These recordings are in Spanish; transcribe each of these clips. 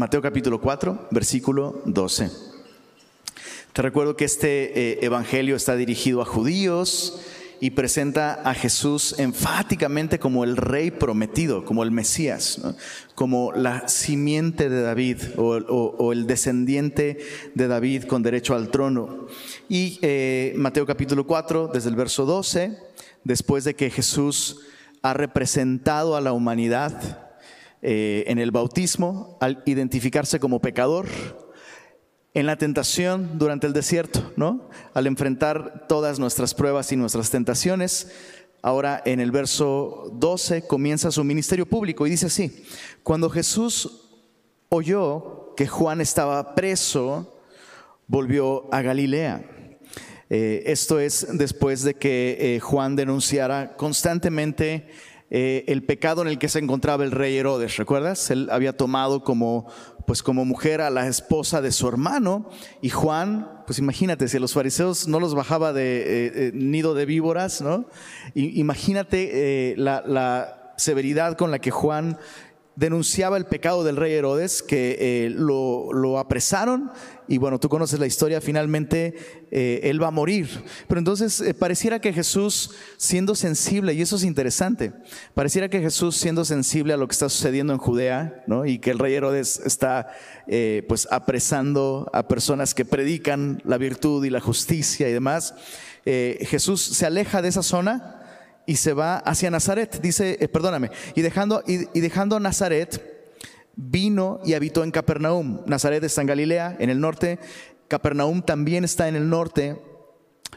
Mateo capítulo 4, versículo 12. Te recuerdo que este eh, evangelio está dirigido a judíos y presenta a Jesús enfáticamente como el rey prometido, como el Mesías, como la simiente de David o, el descendiente de David con derecho al trono. Y eh, Mateo capítulo 4, desde el verso 12, después de que Jesús ha representado a la humanidad eh, en el bautismo, al identificarse como pecador, en la tentación durante el desierto, ¿no? Al enfrentar todas nuestras pruebas y nuestras tentaciones. Ahora en el verso 12 comienza su ministerio público y dice así, cuando Jesús oyó que Juan estaba preso, volvió a Galilea. Eh, esto es después de que eh, Juan denunciara constantemente eh, el pecado en el que se encontraba el rey Herodes. ¿Recuerdas? Él había tomado como pues como mujer a la esposa de su hermano y Juan, pues imagínate, si a los fariseos no los bajaba de eh, eh, nido de víboras, ¿no? imagínate la, severidad con la que Juan denunciaba el pecado del rey Herodes, que lo, lo apresaron y bueno, tú conoces la historia, finalmente eh, él va a morir. Pero entonces eh, pareciera que Jesús, siendo sensible, y eso es interesante, pareciera que Jesús, siendo sensible a lo que está sucediendo en Judea, ¿no? y que el rey Herodes está eh, pues apresando a personas que predican la virtud y la justicia y demás, Jesús se aleja de esa zona y se va hacia Nazaret, dice, perdóname, y dejando, y dejando Nazaret, vino y habitó en Capernaum. Nazaret está en Galilea, en el norte. Capernaum también está en el norte.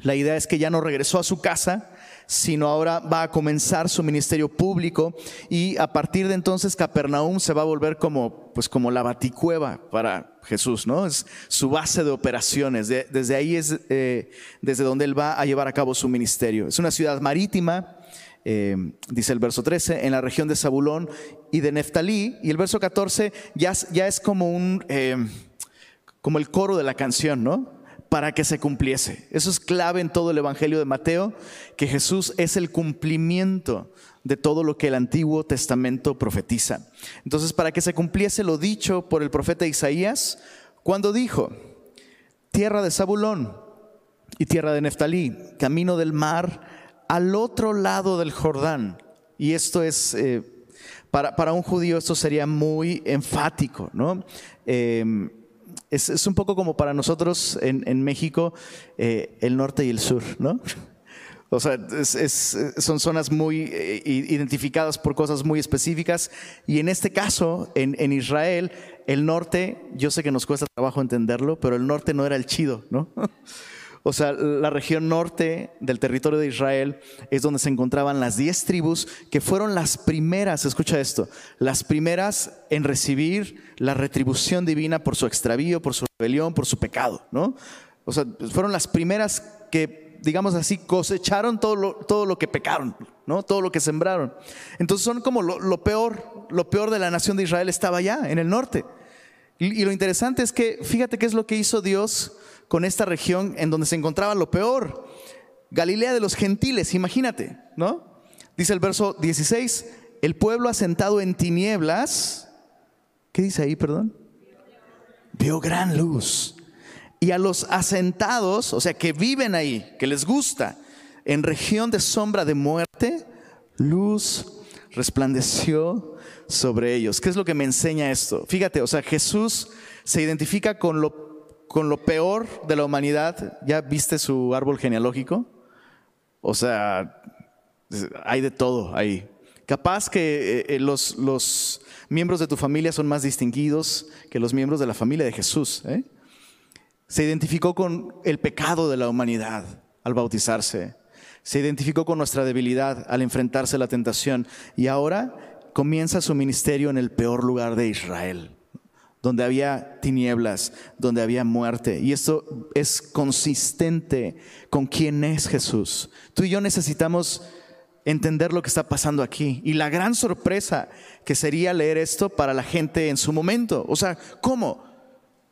La idea es que ya no regresó a su casa, sino ahora va a comenzar su ministerio público y a partir de entonces Capernaum se va a volver como, pues como la baticueva para Jesús, ¿no? Es su base de operaciones. desde ahí es eh, desde donde él va a llevar a cabo su ministerio. Es una ciudad marítima eh, dice el verso 13, en la región de Zabulón y de Neftalí. Y el verso 14 ya, ya es como un, eh, como el coro de la canción, ¿no? Para que se cumpliese. Eso es clave en todo el Evangelio de Mateo, que Jesús es el cumplimiento de todo lo que el Antiguo Testamento profetiza. Entonces, para que se cumpliese lo dicho por el profeta Isaías, cuando dijo, tierra de Zabulón y tierra de Neftalí, camino del mar, al otro lado del Jordán. Y esto es, eh, para, un judío esto sería muy enfático, ¿no? Em, es, un poco como para nosotros en, México eh, el norte y el sur, ¿no? O sea, son zonas muy eh, identificadas por cosas muy específicas. Y en este caso, en, en, Israel, el norte, yo sé que nos cuesta trabajo entenderlo, pero el norte no era el chido, ¿no? O sea, la región norte del territorio de Israel es donde se encontraban las diez tribus que fueron las primeras, escucha esto, las primeras en recibir la retribución divina por su extravío, por su rebelión, por su pecado, ¿no? O sea, fueron las primeras que, digamos así, cosecharon todo lo, todo lo que pecaron, ¿no? Todo lo que sembraron. Entonces son como lo, peor, lo peor de la nación de Israel estaba allá, en el norte. Y, y lo interesante es que, fíjate qué es lo que hizo Dios con esta región en donde se encontraba lo peor. Galilea de los gentiles, imagínate, ¿no? Dice el verso 16, el pueblo asentado en tinieblas, ¿qué dice ahí, perdón? Vio gran luz. Y a los asentados, o sea, que viven ahí, que les gusta, en región de sombra de muerte, luz resplandeció sobre ellos. ¿Qué es lo que me enseña esto? Fíjate, o sea, Jesús se identifica con lo con lo peor de la humanidad. ¿Ya viste su árbol genealógico? O sea, hay de todo ahí. Capaz que eh, eh, los, los, miembros de tu familia son más distinguidos que los miembros de la familia de Jesús. ¿eh? Se identificó con el pecado de la humanidad al bautizarse. Se identificó con nuestra debilidad al enfrentarse a la tentación. Y ahora comienza su ministerio en el peor lugar de Israel donde había tinieblas, donde había muerte. Y esto es consistente con quién es Jesús. Tú y yo necesitamos entender lo que está pasando aquí. Y la gran sorpresa que sería leer esto para la gente en su momento. O sea, ¿cómo?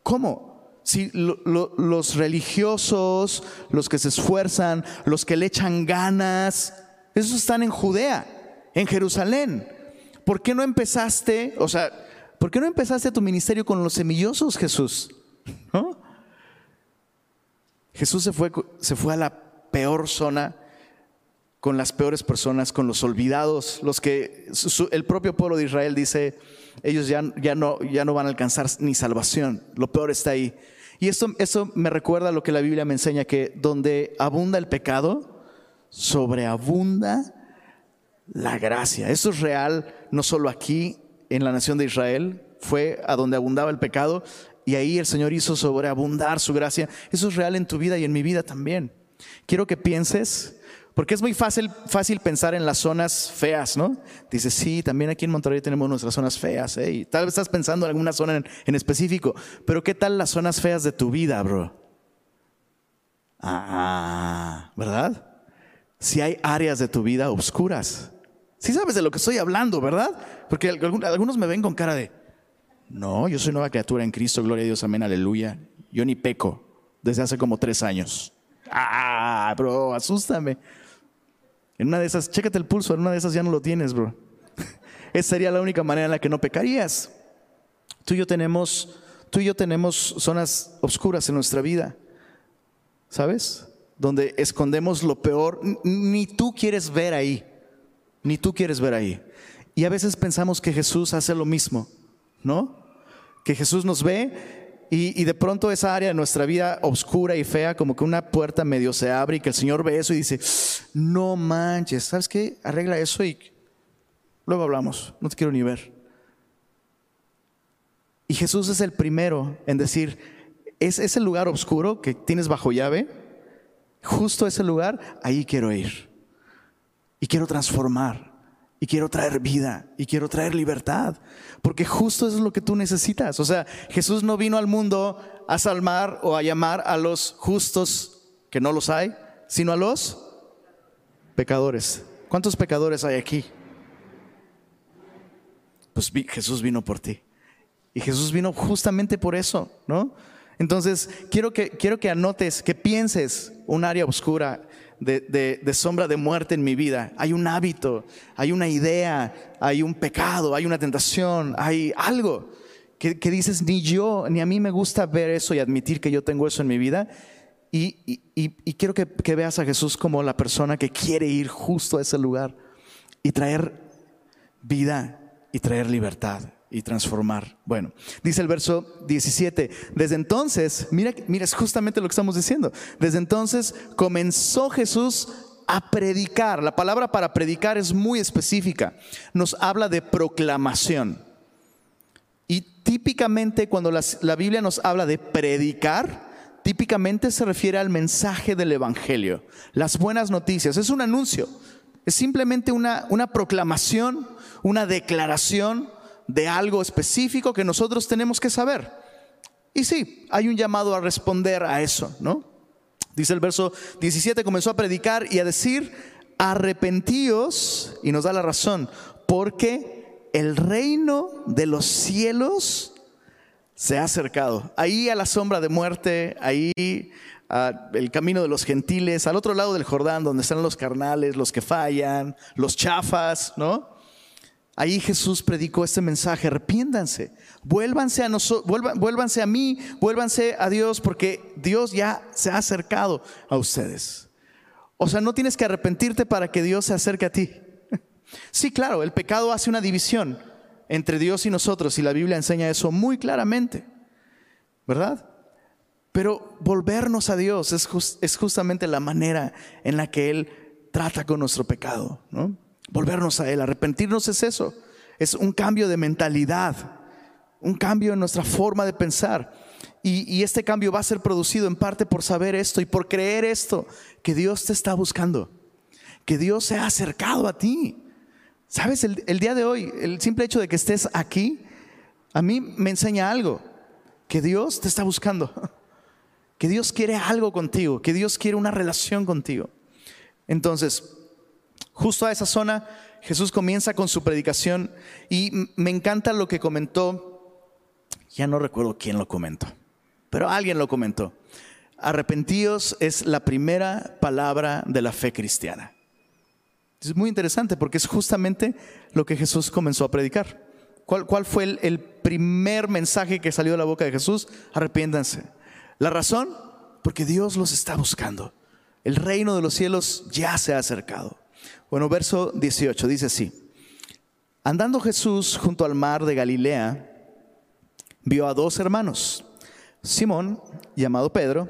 ¿Cómo? Si los religiosos, los que se esfuerzan, los que le echan ganas, esos están en Judea, en Jerusalén. ¿Por qué no empezaste? O sea, ¿Por qué no empezaste tu ministerio con los semillosos, Jesús? Jesús se fue, se fue a la peor zona con las peores personas, con los olvidados, los que el propio pueblo de Israel dice, ellos ya, ya, no, ya no van a alcanzar ni salvación, lo peor está ahí. Y esto, eso me recuerda a lo que la Biblia me enseña, que donde abunda el pecado, sobreabunda la gracia. Eso es real, no solo aquí en la nación de Israel, fue a donde abundaba el pecado y ahí el Señor hizo sobreabundar su gracia. Eso es real en tu vida y en mi vida también. Quiero que pienses porque es muy fácil, pensar en las zonas feas, ¿no? Dices, sí, también aquí en Monterrey tenemos nuestras zonas feas, ¿eh? Y tal vez estás pensando en alguna zona en, específico, pero ¿qué tal las zonas feas de tu vida, bro? Ah, ¿verdad? Si hay áreas de tu vida oscuras. Sí sabes de lo que estoy hablando, ¿verdad? Porque algunos me ven con cara de, no, yo soy nueva criatura en Cristo, gloria a Dios, amén, aleluya. Yo ni peco desde hace como tres años. Ah, bro, asústame. En una de esas, chécate el pulso, en una de esas ya no lo tienes, bro. Esa sería la única manera en la que no pecarías. Tú y yo tenemos, tú y yo tenemos zonas oscuras en nuestra vida, ¿sabes? Donde escondemos lo peor, ni tú quieres ver ahí, ni tú quieres ver ahí. Y a veces pensamos que Jesús hace lo mismo, ¿no? Que Jesús nos ve y, de pronto esa área de nuestra vida oscura y fea, como que una puerta medio se abre y que el Señor ve eso y dice, no manches, ¿sabes qué? Arregla eso y luego hablamos, no te quiero ni ver. Y Jesús es el primero en decir, es ese lugar oscuro que tienes bajo llave, justo ese lugar, ahí quiero ir. Y quiero transformar y quiero traer vida y quiero traer libertad, porque justo es lo que tú necesitas. O sea, Jesús no vino al mundo a salmar o a llamar a los justos, que no los hay, sino a los pecadores. ¿Cuántos pecadores hay aquí? Pues Jesús vino por ti. Y Jesús vino justamente por eso, ¿no? Entonces, quiero que, quiero que anotes, que pienses un área oscura de, sombra de muerte en mi vida. Hay un hábito, hay una idea, hay un pecado, hay una tentación, hay algo que, dices, ni yo, ni a mí me gusta ver eso y admitir que yo tengo eso en mi vida. Y, quiero que, que veas a Jesús como la persona que quiere ir justo a ese lugar y traer vida y traer libertad y transformar. Bueno, dice el verso 17, desde entonces, mira, mira, es justamente lo que estamos diciendo, desde entonces comenzó Jesús a predicar. La palabra para predicar es muy específica, nos habla de proclamación. Y típicamente cuando la, Biblia nos habla de predicar, típicamente se refiere al mensaje del Evangelio, las buenas noticias, es un anuncio, es simplemente una, una proclamación, una declaración de algo específico que nosotros tenemos que saber. Y sí, hay un llamado a responder a eso, ¿no? Dice el verso 17, comenzó a predicar y a decir, arrepentíos, y nos da la razón, porque el reino de los cielos se ha acercado. Ahí a la sombra de muerte, ahí el camino de los gentiles, al otro lado del Jordán, donde están los carnales, los que fallan, los chafas, ¿no? Ahí Jesús predicó este mensaje, arrepiéndanse, vuélvanse a, vuélvanse a mí, vuélvanse a Dios, porque Dios ya se ha acercado a ustedes. O sea, no tienes que arrepentirte para que Dios se acerque a ti. Sí, claro, el pecado hace una división entre Dios y nosotros, y la Biblia enseña eso muy claramente, ¿verdad? Pero volvernos a Dios es, es justamente la manera en la que Él trata con nuestro pecado, ¿no? Volvernos a Él. Arrepentirnos es eso, es un cambio de mentalidad, un cambio en nuestra forma de pensar. Y, este cambio va a ser producido en parte por saber esto y por creer esto, que Dios te está buscando, que Dios se ha acercado a ti. Sabes, el, el día de hoy, el simple hecho de que estés aquí, a mí me enseña algo, que Dios te está buscando, que Dios quiere algo contigo, que Dios quiere una relación contigo. Entonces, Justo a esa zona Jesús comienza con su predicación y me encanta lo que comentó, ya no recuerdo quién lo comentó, pero alguien lo comentó. Arrepentíos es la primera palabra de la fe cristiana. Es muy interesante porque es justamente lo que Jesús comenzó a predicar. ¿Cuál, fue el, el primer mensaje que salió de la boca de Jesús? Arrepiéntanse. ¿La razón? Porque Dios los está buscando. El reino de los cielos ya se ha acercado. Bueno, verso 18 dice así. Andando Jesús junto al mar de Galilea, vio a dos hermanos, Simón, llamado Pedro,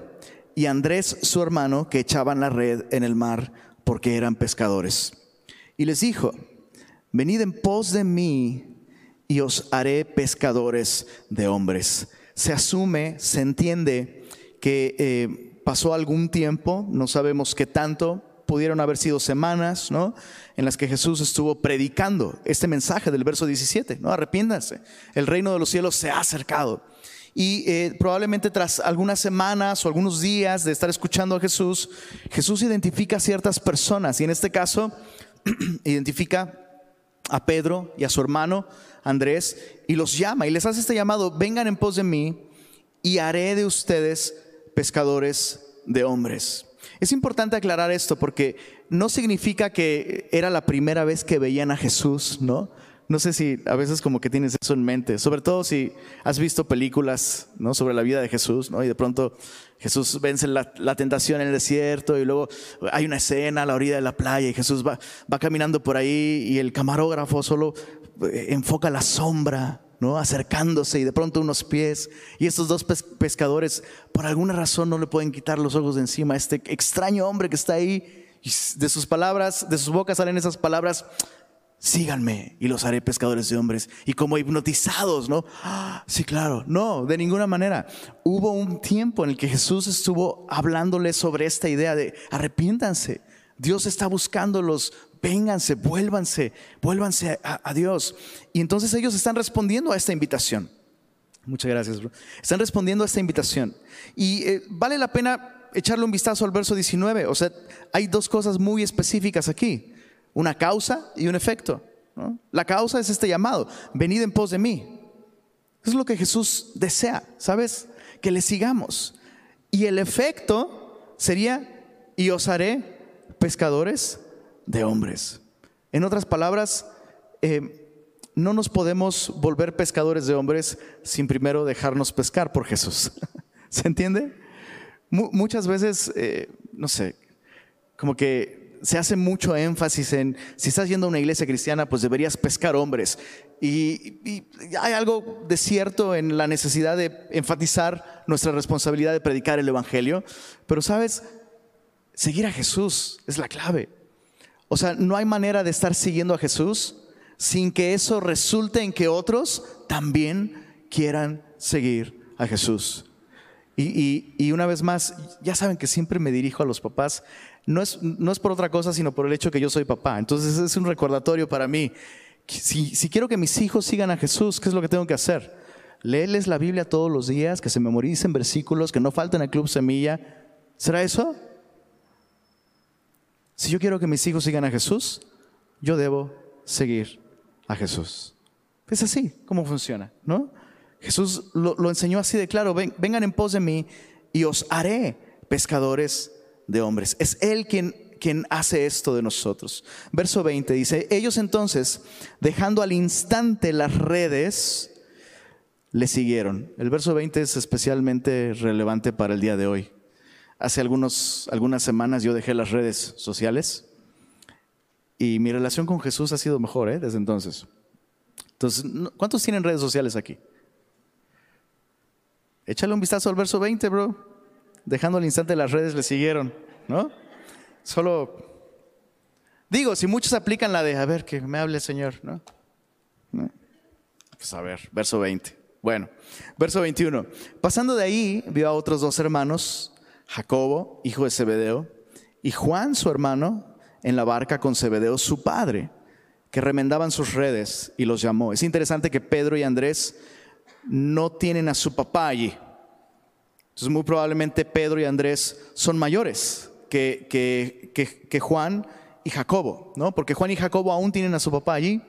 y Andrés, su hermano, que echaban la red en el mar porque eran pescadores. Y les dijo, venid en pos de mí y os haré pescadores de hombres. Se asume, se entiende que eh, pasó algún tiempo, no sabemos qué tanto, pudieron haber sido semanas, ¿no? En las que Jesús estuvo predicando este mensaje del verso 17, ¿no? Arrepiéndanse, el reino de los cielos se ha acercado. Y eh, probablemente tras algunas semanas o algunos días de estar escuchando a Jesús, Jesús identifica a ciertas personas y en este caso identifica a Pedro y a su hermano Andrés y los llama y les hace este llamado, vengan en pos de mí y haré de ustedes pescadores de hombres. Es importante aclarar esto porque no significa que era la primera vez que veían a Jesús, ¿no? No sé si a veces como que tienes eso en mente, sobre todo si has visto películas ¿no? sobre la vida de Jesús, ¿no? y de pronto Jesús vence la, tentación en el desierto y luego hay una escena a la orilla de la playa y Jesús va, va caminando por ahí y el camarógrafo solo eh, enfoca la sombra ¿no? acercándose y de pronto unos pies. Y estos dos pescadores, por alguna razón, no le pueden quitar los ojos de encima a este extraño hombre que está ahí. De sus palabras, de sus bocas salen esas palabras, síganme y los haré pescadores de hombres. Y como hipnotizados, ¿no? Ah, sí, claro. No, de ninguna manera. Hubo un tiempo en el que Jesús estuvo hablándoles sobre esta idea de arrepiéntanse. Dios está buscándolos vénganse, vuélvanse, vuélvanse a, Dios. Y entonces ellos están respondiendo a esta invitación. Muchas gracias, bro. Están respondiendo a esta invitación. Y eh, vale la pena echarle un vistazo al verso 19. O sea, hay dos cosas muy específicas aquí. Una causa y un efecto. La causa es este llamado. Venid en pos de mí. es lo que Jesús desea, ¿sabes? Que le sigamos. Y el efecto sería, y os haré pescadores de hombres. En otras palabras, eh, no nos podemos volver pescadores de hombres sin primero dejarnos pescar por Jesús. ¿Se entiende? muchas veces, eh, no sé, como que se hace mucho énfasis en, si estás yendo a una iglesia cristiana, pues deberías pescar hombres. Y, y, hay algo de cierto en la necesidad de enfatizar nuestra responsabilidad de predicar el Evangelio, pero sabes, seguir a Jesús es la clave. O sea, no hay manera de estar siguiendo a Jesús sin que eso resulte en que otros también quieran seguir a Jesús. Y, una vez más, ya saben que siempre me dirijo a los papás, no es, no es por otra cosa, sino por el hecho que yo soy papá. Entonces es un recordatorio para mí. Si, si quiero que mis hijos sigan a Jesús, ¿qué es lo que tengo que hacer? Léeles la Biblia todos los días, que se memoricen versículos, que no falten al Club Semilla. ¿Será eso? Si yo quiero que mis hijos sigan a Jesús, yo debo seguir a Jesús. Es así como funciona, ¿no? Jesús lo, enseñó así de claro, vengan en pos de mí y os haré pescadores de hombres. Es Él quien, quien hace esto de nosotros. Verso 20 dice, ellos entonces, dejando al instante las redes, le siguieron. El verso 20 es especialmente relevante para el día de hoy. Hace algunos, algunas semanas yo dejé las redes sociales y mi relación con Jesús ha sido mejor ¿eh? desde entonces. Entonces, ¿cuántos tienen redes sociales aquí? Échale un vistazo al verso 20, bro. Dejando al instante las redes le siguieron, ¿no? Solo digo, si muchos aplican la de, a ver, que me hable el Señor, ¿no? Pues a ver, verso 20. Bueno, verso 21. Pasando de ahí, vio a otros dos hermanos Jacobo, hijo de Zebedeo, y Juan, su hermano, en la barca con Zebedeo, su padre, que remendaban sus redes y los llamó. Es interesante que Pedro y Andrés no tienen a su papá allí. Entonces muy probablemente Pedro y Andrés son mayores que, que, que, Juan y Jacobo, ¿no? Porque Juan y Jacobo aún tienen a su papá allí,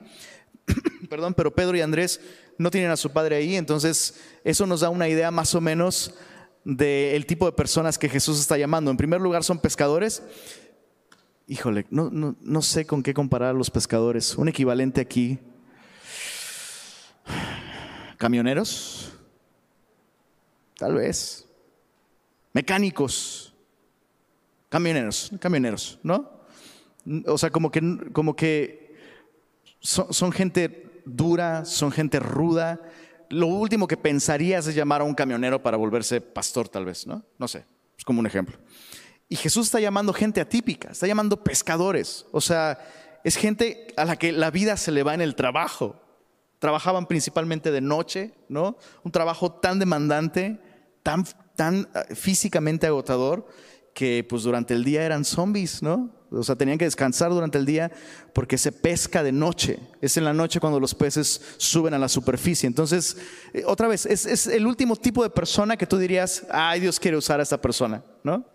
perdón, pero Pedro y Andrés no tienen a su padre ahí, entonces eso nos da una idea más o menos del tipo de personas que Jesús está llamando. En primer lugar son pescadores. Híjole, no, sé con qué comparar a los pescadores. Un equivalente aquí. camioneros, tal vez, mecánicos, camioneros, camioneros, ¿no? O sea, como que, como que son, gente dura, son gente ruda. Lo último que pensarías es llamar a un camionero para volverse pastor, tal vez, ¿no? No sé, es como un ejemplo. Y Jesús está llamando gente atípica, está llamando pescadores. O sea, es gente a la que la vida se le va en el trabajo. Trabajaban principalmente de noche, ¿no? Un trabajo tan demandante, tan, tan eh, físicamente agotador, que pues durante el día eran zombies, ¿no? O sea, tenían que descansar durante el día porque se pesca de noche. Es en la noche cuando los peces suben a la superficie. Entonces, eh, otra vez, es, el último tipo de persona que tú dirías, ay, Dios quiere usar a esta persona, ¿no?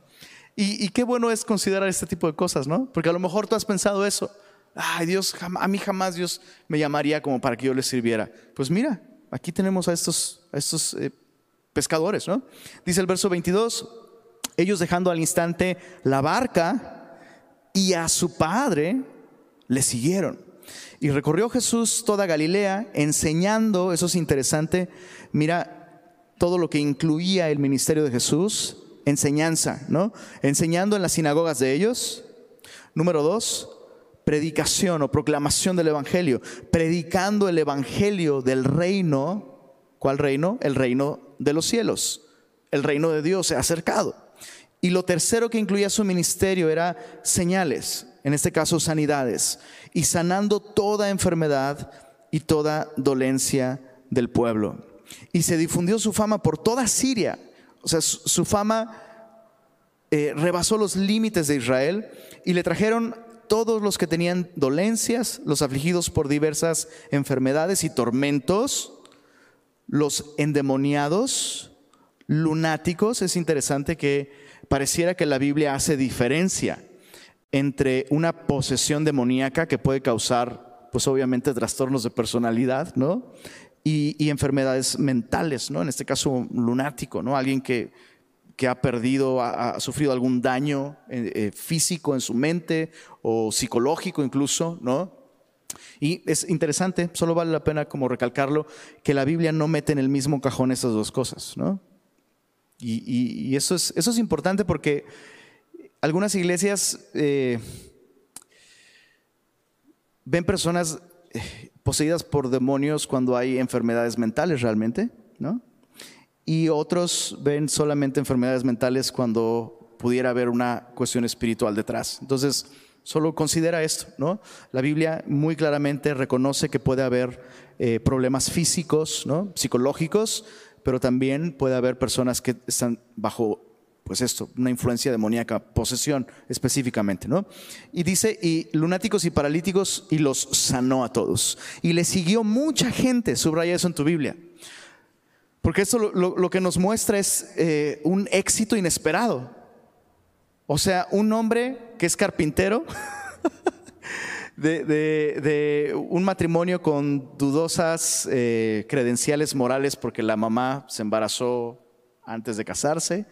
Y, qué bueno es considerar este tipo de cosas, ¿no? Porque a lo mejor tú has pensado eso. Ay, Dios, a mí jamás Dios me llamaría como para que yo le sirviera. Pues mira, aquí tenemos a estos, a estos eh, pescadores, ¿no? Dice el verso 22, ellos dejando al instante la barca y a su padre le siguieron. Y recorrió Jesús toda Galilea enseñando, eso es interesante, mira todo lo que incluía el ministerio de Jesús, enseñanza, ¿no? Enseñando en las sinagogas de ellos. Número dos, predicación o proclamación del Evangelio, predicando el Evangelio del reino. ¿Cuál reino? El reino de los cielos. El reino de Dios se ha acercado. Y lo tercero que incluía su ministerio era señales, en este caso sanidades, y sanando toda enfermedad y toda dolencia del pueblo. Y se difundió su fama por toda Siria. O sea, su fama eh, rebasó los límites de Israel y le trajeron todos los que tenían dolencias, los afligidos por diversas enfermedades y tormentos, los endemoniados, lunáticos. Es interesante que pareciera que la Biblia hace diferencia entre una posesión demoníaca que puede causar, pues obviamente, trastornos de personalidad, ¿no? Y, enfermedades mentales, ¿no? En este caso, lunático, ¿no? Alguien que, que ha perdido, ha, sufrido algún daño eh, eh, físico en su mente o psicológico incluso, ¿no? Y es interesante, solo vale la pena como recalcarlo, que la Biblia no mete en el mismo cajón esas dos cosas, ¿no? Y, eso, es, eso es importante porque algunas iglesias eh, ven personas eh, poseídas por demonios cuando hay enfermedades mentales realmente, ¿no? Y otros ven solamente enfermedades mentales cuando pudiera haber una cuestión espiritual detrás. Entonces, solo considera esto, ¿no? La Biblia muy claramente reconoce que puede haber eh, problemas físicos, ¿no? Psicológicos, pero también puede haber personas que están bajo, pues esto, una influencia demoníaca, posesión específicamente, ¿no? Y dice, y lunáticos y paralíticos, y los sanó a todos. Y le siguió mucha gente, subraya eso en tu Biblia. Porque esto lo, que nos muestra es eh, un éxito inesperado. O sea, un hombre que es carpintero, de, un matrimonio con dudosas eh, credenciales morales porque la mamá se embarazó antes de casarse,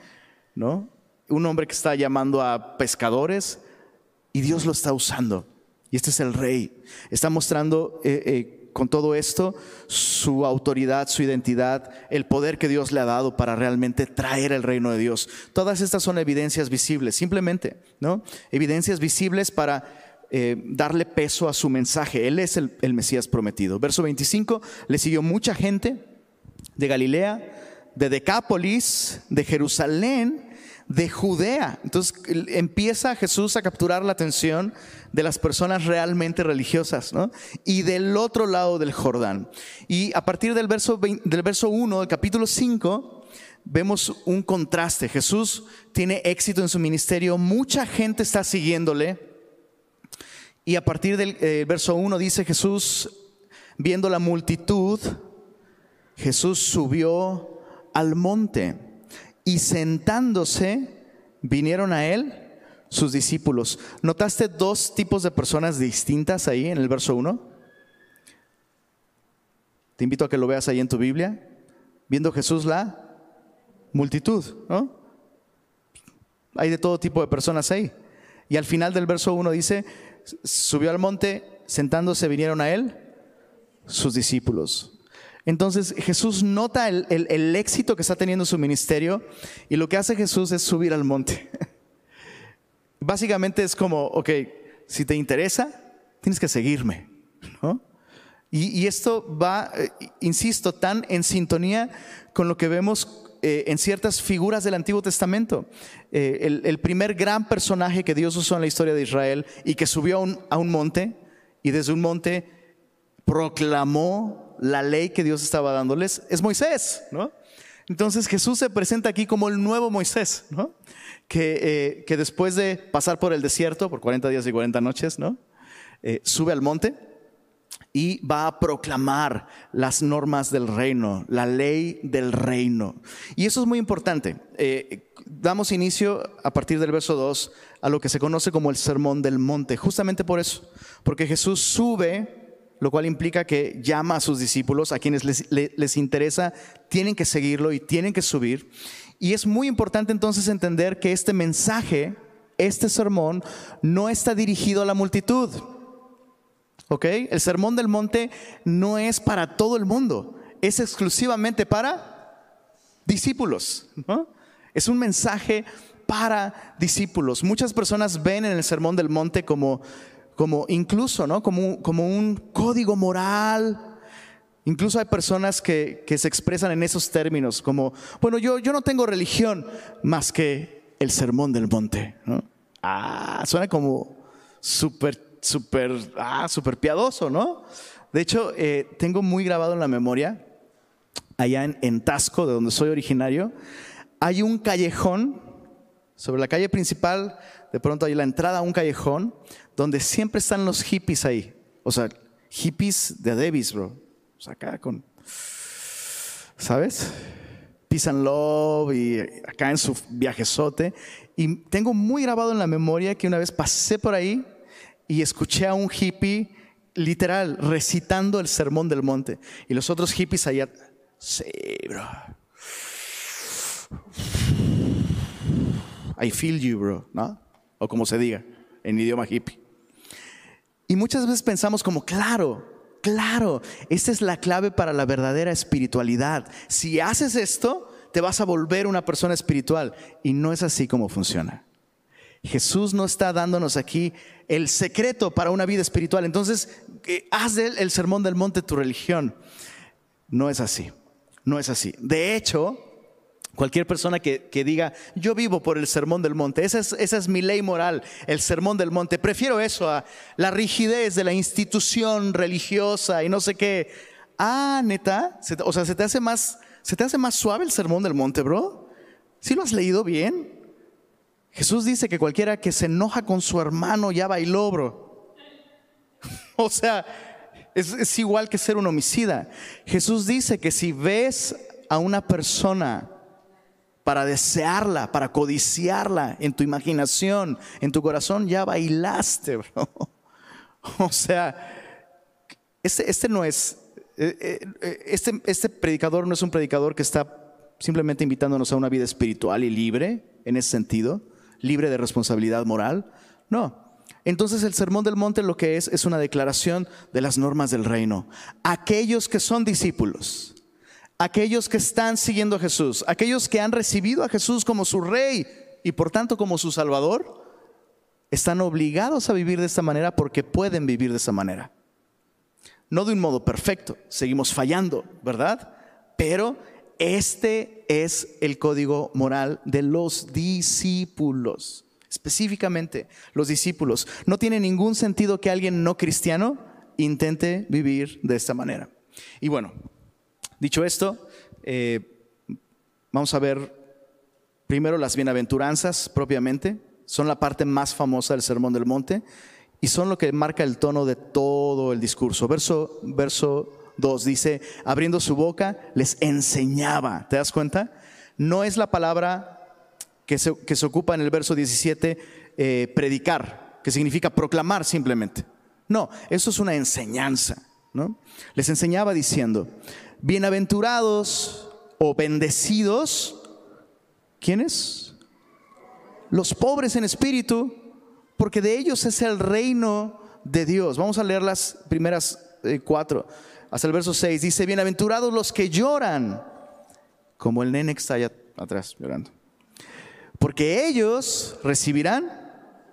¿no? Un hombre que está llamando a pescadores y Dios lo está usando. Y este es el rey. Está mostrando eh, eh, con todo esto su autoridad, su identidad, el poder que Dios le ha dado para realmente traer el reino de Dios. Todas estas son evidencias visibles, simplemente, ¿no? Evidencias visibles para eh, darle peso a su mensaje. Él es el, Mesías prometido. Verso 25, le siguió mucha gente de Galilea, de Decápolis, de Jerusalén, de Judea. Entonces empieza Jesús a capturar la atención de las personas realmente religiosas, ¿no? Y del otro lado del Jordán. Y a partir del verso, del verso 1 del capítulo 5, vemos un contraste. Jesús tiene éxito en su ministerio, mucha gente está siguiéndole y a partir del eh, verso 1 dice Jesús, viendo la multitud, Jesús subió al monte y sentándose vinieron a él sus discípulos. ¿Notaste dos tipos de personas distintas ahí en el verso 1? Te invito a que lo veas ahí en tu Biblia. Viendo Jesús la multitud, ¿no? Hay de todo tipo de personas ahí. Y al final del verso 1 dice, subió al monte, sentándose vinieron a él sus discípulos. Entonces Jesús nota el, el, éxito que está teniendo su ministerio y lo que hace Jesús es subir al monte. Básicamente es como, ok, si te interesa, tienes que seguirme. Y, esto va, eh, insisto, tan en sintonía con lo que vemos eh, en ciertas figuras del Antiguo Testamento. Eh, el, primer gran personaje que Dios usó en la historia de Israel y que subió a un, monte y desde un monte proclamó la ley que Dios estaba dándoles es Moisés, ¿no? Entonces Jesús se presenta aquí como el nuevo Moisés, ¿no? Que, eh, después de pasar por el desierto, por 40 días y 40 noches, ¿no? Sube al monte y va a proclamar las normas del reino, la ley del reino. Y eso es muy importante. Eh, damos inicio a partir del verso 2 a lo que se conoce como el sermón del monte, justamente por eso, porque Jesús sube lo cual implica que llama a sus discípulos, a quienes les, interesa, tienen que seguirlo y tienen que subir. Y es muy importante entonces entender que este mensaje, este sermón, no está dirigido a la multitud. ¿Ok? El sermón del monte no es para todo el mundo, es exclusivamente para discípulos. Es un mensaje para discípulos. Muchas personas ven en el sermón del monte como como incluso, ¿no? Como, como un código moral. Incluso hay personas que, se expresan en esos términos, como, bueno, yo, yo no tengo religión más que el sermón del monte. Ah, suena como súper, súper, ah, súper piadoso, ¿no? De hecho, eh, tengo muy grabado en la memoria, allá en, en Tasco, de donde soy originario, hay un callejón, sobre la calle principal, de pronto hay la entrada a un callejón donde siempre están los hippies ahí. O sea, hippies de Davis, bro. O sea, acá con, ¿sabes? Peace and Love y acá en su viajezote. Y tengo muy grabado en la memoria que una vez pasé por ahí y escuché a un hippie literal recitando el sermón del monte. Y los otros hippies allá, sí, bro. I feel you, bro, ¿no? O como se diga en idioma hippie. Y muchas veces pensamos como, claro, claro, esta es la clave para la verdadera espiritualidad. Si haces esto, te vas a volver una persona espiritual. Y no es así como funciona. Jesús no está dándonos aquí el secreto para una vida espiritual. Entonces, haz de el sermón del monte tu religión. No es así. No es así. De hecho, Cualquier persona que, diga, yo vivo por el sermón del monte, esa es, esa es mi ley moral, el sermón del monte. Prefiero eso a la rigidez de la institución religiosa y no sé qué. Ah, neta, o sea, ¿se te, hace más, ¿se te hace más suave el sermón del monte, bro? ¿Sí lo has leído bien? Jesús dice que cualquiera que se enoja con su hermano ya bailó, bro. o sea, es, igual que ser un homicida. Jesús dice que si ves a una persona para desearla, para codiciarla en tu imaginación, en tu corazón, ya bailaste, bro. O sea, este, este no es, eh, eh, este, este predicador no es un predicador que está simplemente invitándonos a una vida espiritual y libre, en ese sentido, libre de responsabilidad moral. No. Entonces el Sermón del Monte lo que es es una declaración de las normas del reino. Aquellos que son discípulos, aquellos que están siguiendo a Jesús, aquellos que han recibido a Jesús como su rey y por tanto como su salvador, están obligados a vivir de esta manera porque pueden vivir de esa manera. No de un modo perfecto, seguimos fallando, ¿verdad? Pero este es el código moral de los discípulos. Específicamente, los discípulos. No tiene ningún sentido que alguien no cristiano intente vivir de esta manera. Y bueno, Dicho esto, eh, vamos a ver primero las bienaventuranzas propiamente. Son la parte más famosa del Sermón del Monte y son lo que marca el tono de todo el discurso. Verso, verso 2 dice, abriendo su boca, les enseñaba. ¿Te das cuenta? No es la palabra que se, que se ocupa en el verso 17, eh, predicar, que significa proclamar simplemente. No, eso es una enseñanza. ¿no? Les enseñaba diciendo, bienaventurados o bendecidos, ¿quiénes? Los pobres en espíritu, porque de ellos es el reino de Dios. Vamos a leer las primeras 4 hasta el verso 6, dice, bienaventurados los que lloran, como el nene que está allá atrás llorando, porque ellos recibirán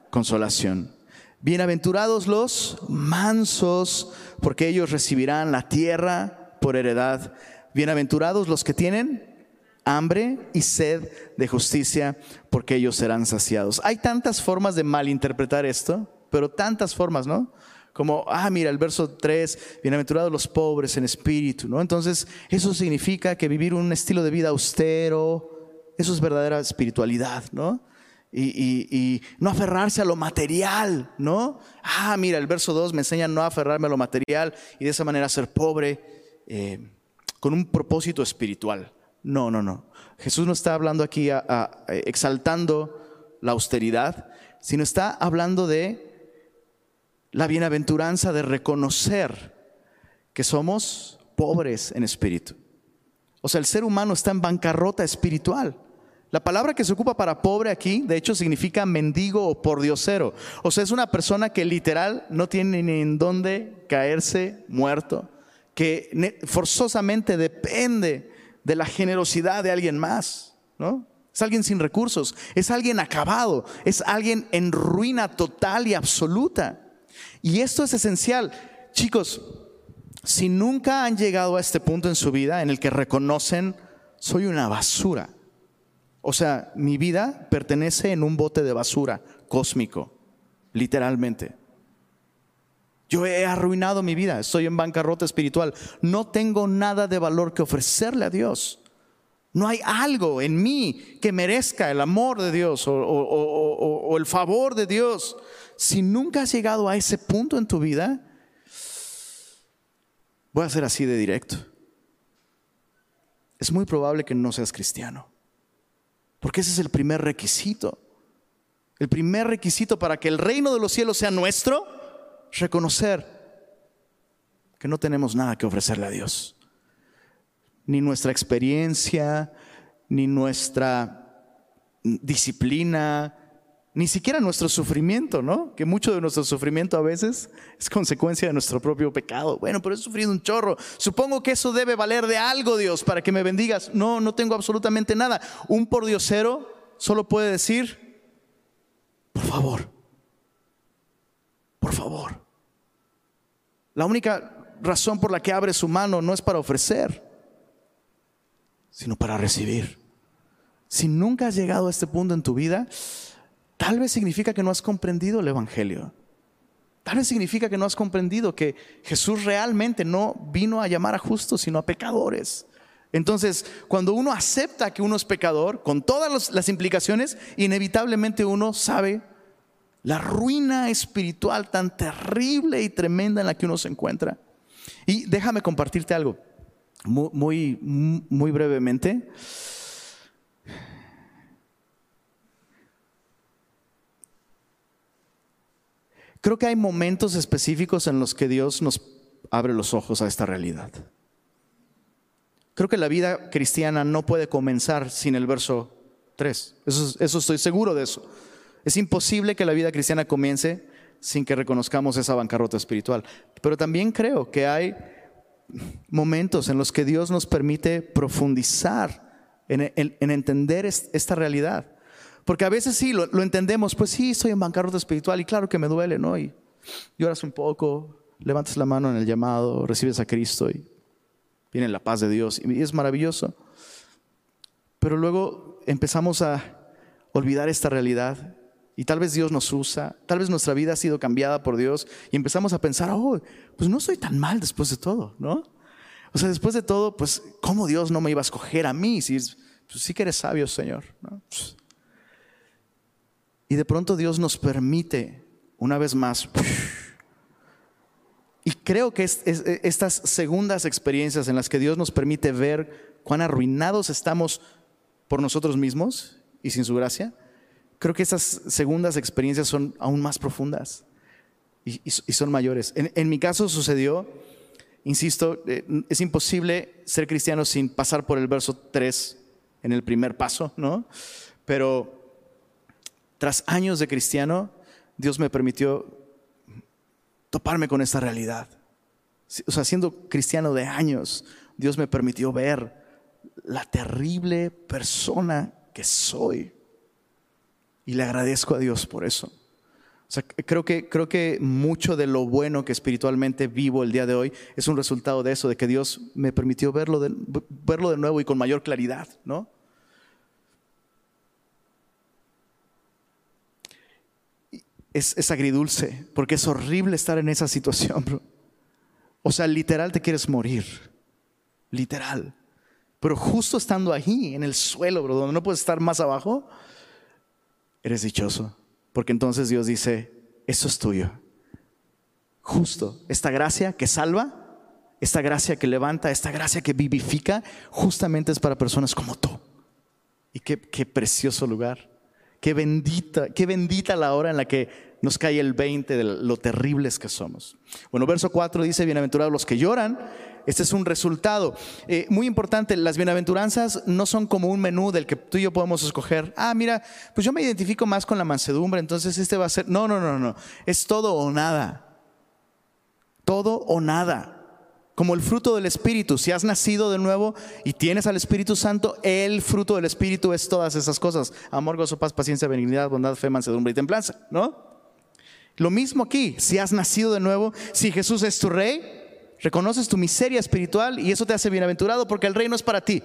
consolación. Bienaventurados los mansos, porque ellos recibirán la tierra por heredad. Bienaventurados los que tienen hambre y sed de justicia, porque ellos serán saciados. Hay tantas formas de malinterpretar esto, pero tantas formas, ¿no? Como, ah, mira, el verso 3, bienaventurados los pobres en espíritu, ¿no? Entonces, eso significa que vivir un estilo de vida austero, eso es verdadera espiritualidad, ¿no? Y, no aferrarse a lo material, ¿no? Ah, mira, el verso 2 me enseña no aferrarme a lo material y de esa manera ser pobre eh, con un propósito espiritual. No, no, no. Jesús no está hablando aquí exaltando la austeridad, sino está hablando de la bienaventuranza de reconocer que somos pobres en espíritu. O sea, el ser humano está en bancarrota espiritual. La palabra que se ocupa para pobre aquí, de hecho, significa mendigo o pordiosero. O sea, es una persona que literal no tiene ni en dónde caerse muerto, que forzosamente depende de la generosidad de alguien más, ¿no? Es alguien sin recursos, es alguien acabado, es alguien en ruina total y absoluta. Y esto es esencial. Chicos, si nunca han llegado a este punto en su vida en el que reconocen, soy una basura. O sea, mi vida pertenece en un bote de basura cósmico, literalmente. Yo he arruinado mi vida, estoy en bancarrota espiritual. No tengo nada de valor que ofrecerle a Dios. No hay algo en mí que merezca el amor de Dios o, el favor de Dios. Si nunca has llegado a ese punto en tu vida, voy a ser así de directo. Es muy probable que no seas cristiano. Porque ese es el primer requisito. El primer requisito para que el reino de los cielos sea nuestro reconocer que no tenemos nada que ofrecerle a Dios. Ni nuestra experiencia, ni nuestra disciplina, ni siquiera nuestro sufrimiento, ¿no? Que mucho de nuestro sufrimiento a veces es consecuencia de nuestro propio pecado. Bueno, pero he sufrido un chorro. Supongo que eso debe valer de algo, Dios, para que me bendigas. No, no tengo absolutamente nada. Un pordiosero solo puede decir, por favor, por favor. La única razón por la que abre su mano no es para ofrecer, sino para recibir. Si nunca has llegado a este punto en tu vida, tal vez significa que no has comprendido el Evangelio. Tal vez significa que no has comprendido que Jesús realmente no vino a llamar a justos, sino a pecadores. Entonces, cuando uno acepta que uno es pecador, con todas las implicaciones, inevitablemente uno sabe la ruina espiritual tan terrible y tremenda en la que uno se encuentra. Y déjame compartirte algo muy, muy, brevemente. Creo que hay momentos específicos en los que Dios nos abre los ojos a esta realidad. Creo que la vida cristiana no puede comenzar sin el verso 3. Eso, eso estoy seguro de eso. Es imposible que la vida cristiana comience sin que reconozcamos esa bancarrota espiritual. Pero también creo que hay momentos en los que Dios nos permite profundizar en, entender esta realidad. Porque a veces sí, lo, entendemos, pues sí, estoy en bancarrota espiritual y claro que me duele, ¿no? Y lloras un poco, levantas la mano en el llamado, recibes a Cristo y viene la paz de Dios y es maravilloso. Pero luego empezamos a olvidar esta realidad y tal vez Dios nos usa, tal vez nuestra vida ha sido cambiada por Dios y empezamos a pensar, oh, pues no soy tan mal después de todo, ¿no? O sea, después de todo, pues, ¿cómo Dios no me iba a escoger a mí? Si pues, sí que eres sabio, Señor. Y de pronto Dios nos permite, una vez más, y creo que estas segundas experiencias en las que Dios nos permite ver cuán arruinados estamos por nosotros mismos y sin su gracia, creo que esas segundas experiencias son aún más profundas y, son mayores. En, mi caso sucedió, insisto, eh, es imposible ser cristiano sin pasar por el verso 3 en el primer paso, ¿no? Pero tras años de cristiano, Dios me permitió toparme con esta realidad. o sea, siendo cristiano de años, Dios me permitió ver la terrible persona que soy. Y le agradezco a Dios por eso. O sea, creo que, creo que mucho de lo bueno que espiritualmente vivo el día de hoy es un resultado de eso, de que Dios me permitió verlo verlo de nuevo y con mayor claridad, ¿no? Es, es agridulce, porque es horrible estar en esa situación, bro. O sea, literal te quieres morir. Literal. Pero justo estando ahí, en el suelo, bro, donde no puedes estar más abajo, eres dichoso. Porque entonces Dios dice, eso es tuyo. Justo, esta gracia que salva, esta gracia que levanta, esta gracia que vivifica, justamente es para personas como tú. Y qué, qué precioso lugar. Qué bendita, qué bendita la hora en la que nos cae el 20 de lo terribles que somos. Bueno, verso 4 dice, bienaventurados los que lloran. Este es un resultado. Eh, muy importante, las bienaventuranzas no son como un menú del que tú y yo podemos escoger. Ah, mira, pues yo me identifico más con la mansedumbre, entonces este va a ser... No, no, no, no. Es todo o nada. Todo o nada. Como el fruto del Espíritu. Si has nacido de nuevo y tienes al Espíritu Santo, el fruto del Espíritu es todas esas cosas. Amor, gozo, paz, paciencia, benignidad, bondad, fe, mansedumbre y templanza. ¿No? Lo mismo aquí. Si has nacido de nuevo, si Jesús es tu rey, reconoces tu miseria espiritual y eso te hace bienaventurado porque el reino es para ti.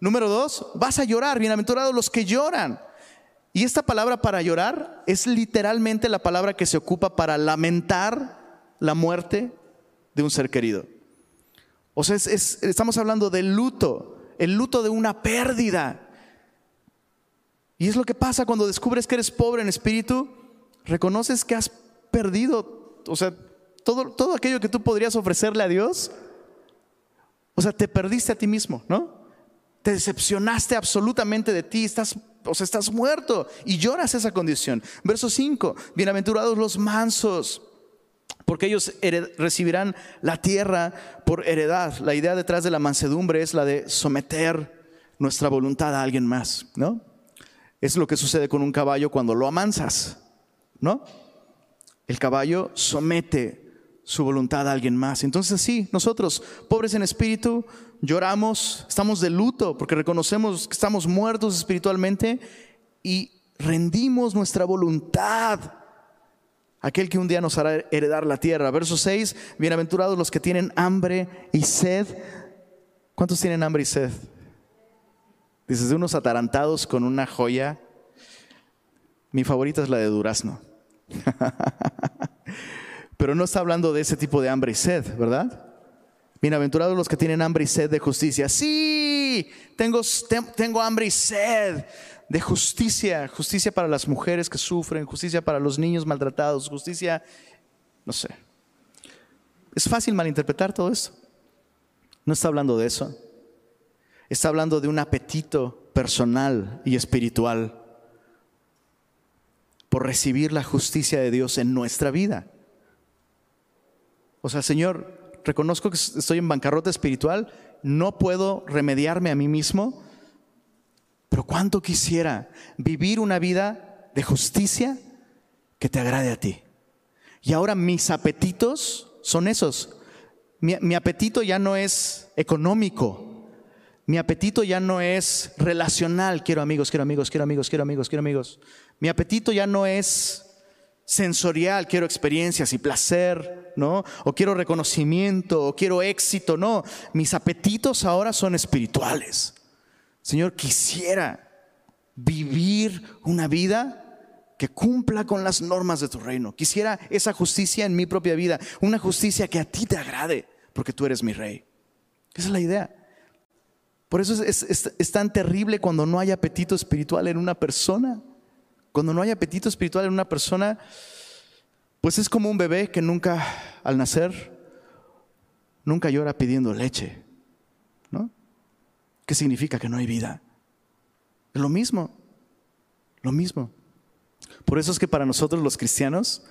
Número dos, vas a llorar, bienaventurados los que lloran. Y esta palabra para llorar es literalmente la palabra que se ocupa para lamentar la muerte de un ser querido. O sea, estamos hablando del luto, el luto de una pérdida. Y es lo que pasa cuando descubres que eres pobre en espíritu, reconoces que has perdido, o sea, todo, todo aquello que tú podrías ofrecerle a Dios, o sea, te perdiste a ti mismo, ¿no? Te decepcionaste absolutamente de ti, estás, o sea, estás muerto y lloras esa condición. Verso 5, bienaventurados los mansos, porque ellos recibirán la tierra por heredad. La idea detrás de la mansedumbre es la de someter nuestra voluntad a alguien más, ¿no? Es lo que sucede con un caballo cuando lo amansas, ¿no? El caballo somete su voluntad a alguien más. Entonces sí, nosotros, pobres en espíritu, lloramos, estamos de luto porque reconocemos que estamos muertos espiritualmente y rendimos nuestra voluntad aquel que un día nos hará heredar la tierra. Verso 6, bienaventurados los que tienen hambre y sed. ¿Cuántos tienen hambre y sed? Dices, de unos atarantados con una joya. Mi favorita es la de durazno. Pero no está hablando de ese tipo de hambre y sed, ¿verdad? Bienaventurados los que tienen hambre y sed de justicia. Sí, tengo, tengo hambre y sed de justicia. Justicia para las mujeres que sufren, justicia para los niños maltratados, justicia, no sé. Es fácil malinterpretar todo esto. No está hablando de eso. Está hablando de un apetito personal y espiritual por recibir la justicia de Dios en nuestra vida. O sea, Señor, reconozco que estoy en bancarrota espiritual, no puedo remediarme a mí mismo, pero cuánto quisiera vivir una vida de justicia que te agrade a ti. Y ahora mis apetitos son esos. Mi, mi, apetito ya no es económico. Mi apetito ya no es relacional. Quiero amigos, quiero amigos, quiero amigos, quiero amigos, quiero amigos. Mi apetito ya no es sensorial, quiero experiencias y placer, ¿no? O quiero reconocimiento, o quiero éxito, no. Mis apetitos ahora son espirituales. Señor, quisiera vivir una vida que cumpla con las normas de tu reino. Quisiera esa justicia en mi propia vida, una justicia que a ti te agrade, porque tú eres mi rey. Esa es la idea. Por eso es, es tan terrible cuando no hay apetito espiritual en una persona. Cuando no hay apetito espiritual en una persona, pues es como un bebé que nunca, al nacer, nunca llora pidiendo leche. ¿Qué significa que no hay vida? Es lo mismo, lo mismo. Por eso es que para nosotros los cristianos,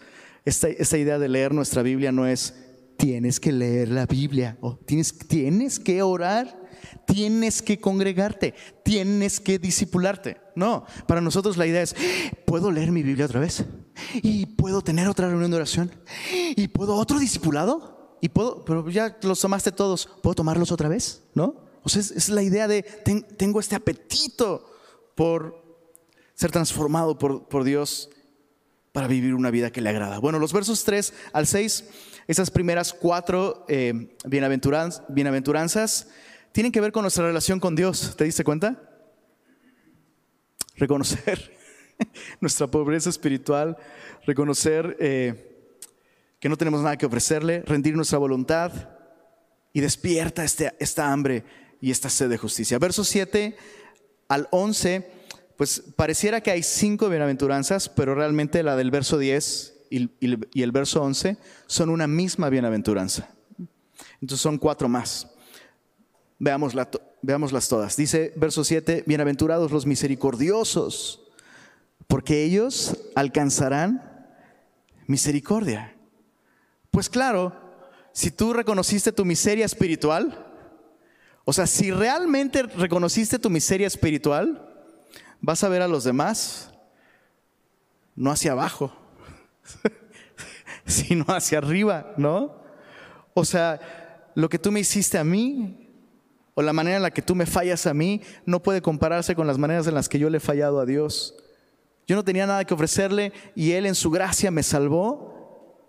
esta, esta idea de leer nuestra Biblia no es tienes que leer la Biblia o tienes, tienes que orar tienes que congregarte, tienes que discipularte. No, para nosotros la idea es, ¿puedo leer mi Biblia otra vez? ¿Y puedo tener otra reunión de oración? ¿Y puedo otro discipulado? y puedo, pero ya los tomaste todos, ¿puedo tomarlos otra vez? ¿No? O sea, es, la idea de tengo este apetito por ser transformado por, por Dios para vivir una vida que le agrada. Bueno, los versos 3 al 6, esas primeras cuatro eh, bienaventuranzas, tienen que ver con nuestra relación con Dios. ¿Te diste cuenta? Reconocer nuestra pobreza espiritual, reconocer eh, que no tenemos nada que ofrecerle, rendir nuestra voluntad y despierta este, esta hambre y esta sed de justicia. Versos 7 al 11 pues pareciera que hay cinco bienaventuranzas, pero realmente la del verso 10 y, el verso 11 son una misma bienaventuranza. Entonces son cuatro más. veámoslas todas. Dice verso 7, bienaventurados los misericordiosos, porque ellos alcanzarán misericordia. Pues claro, si tú reconociste tu miseria espiritual, o sea, si realmente reconociste tu miseria espiritual, vas a ver a los demás no hacia abajo, sino hacia arriba, ¿no? O sea, lo que tú me hiciste a mí o la manera en la que tú me fallas a mí no puede compararse con las maneras en las que yo le he fallado a Dios. Yo no tenía nada que ofrecerle y Él en su gracia me salvó.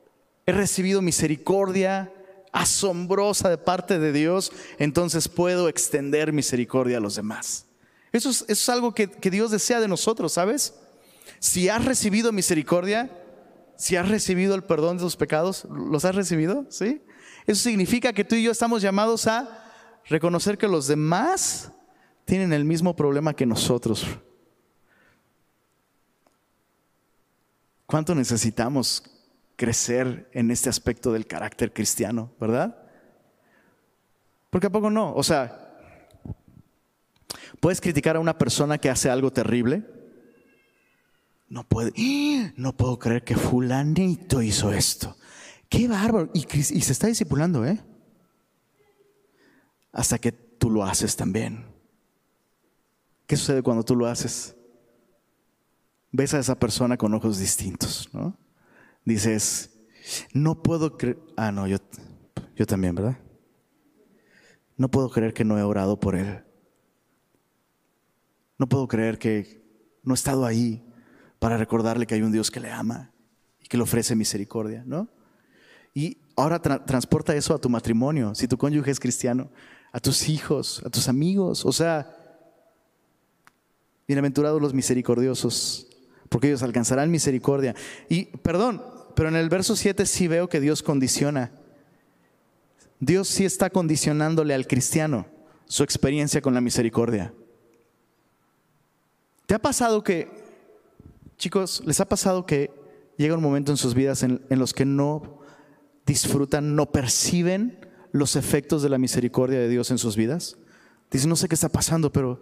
He recibido misericordia asombrosa de parte de Dios, entonces puedo extender misericordia a los demás. Eso es, algo que, Dios desea de nosotros, ¿sabes? Si has recibido misericordia, si has recibido el perdón de tus pecados, ¿los has recibido? ¿Sí? Eso significa que tú y yo estamos llamados a reconocer que los demás tienen el mismo problema que nosotros. ¿Cuánto necesitamos crecer en este aspecto del carácter cristiano, verdad? Porque a poco no, o sea, ¿Puedes criticar a una persona que hace algo terrible? No puede. No puedo creer que fulanito hizo esto. Qué bárbaro. Y, se está discipulando, ¿eh? Hasta que tú lo haces también. ¿Qué sucede cuando tú lo haces? Ves a esa persona con ojos distintos, ¿no? Dices, no puedo creer. Ah, no, yo, yo también, ¿verdad? No puedo creer que no he orado por él. No puedo creer que no he estado ahí para recordarle que hay un Dios que le ama y que le ofrece misericordia, ¿no? Y ahora transporta eso a tu matrimonio, si tu cónyuge es cristiano, a tus hijos, a tus amigos, o sea, bienaventurados los misericordiosos, porque ellos alcanzarán misericordia. Y perdón, pero en el verso 7 sí veo que Dios condiciona. Dios sí está condicionándole al cristiano su experiencia con la misericordia. ¿Te ha pasado que, chicos, les ha pasado que llega un momento en sus vidas en, los que no disfrutan, no perciben los efectos de la misericordia de Dios en sus vidas? Dicen, no sé qué está pasando, pero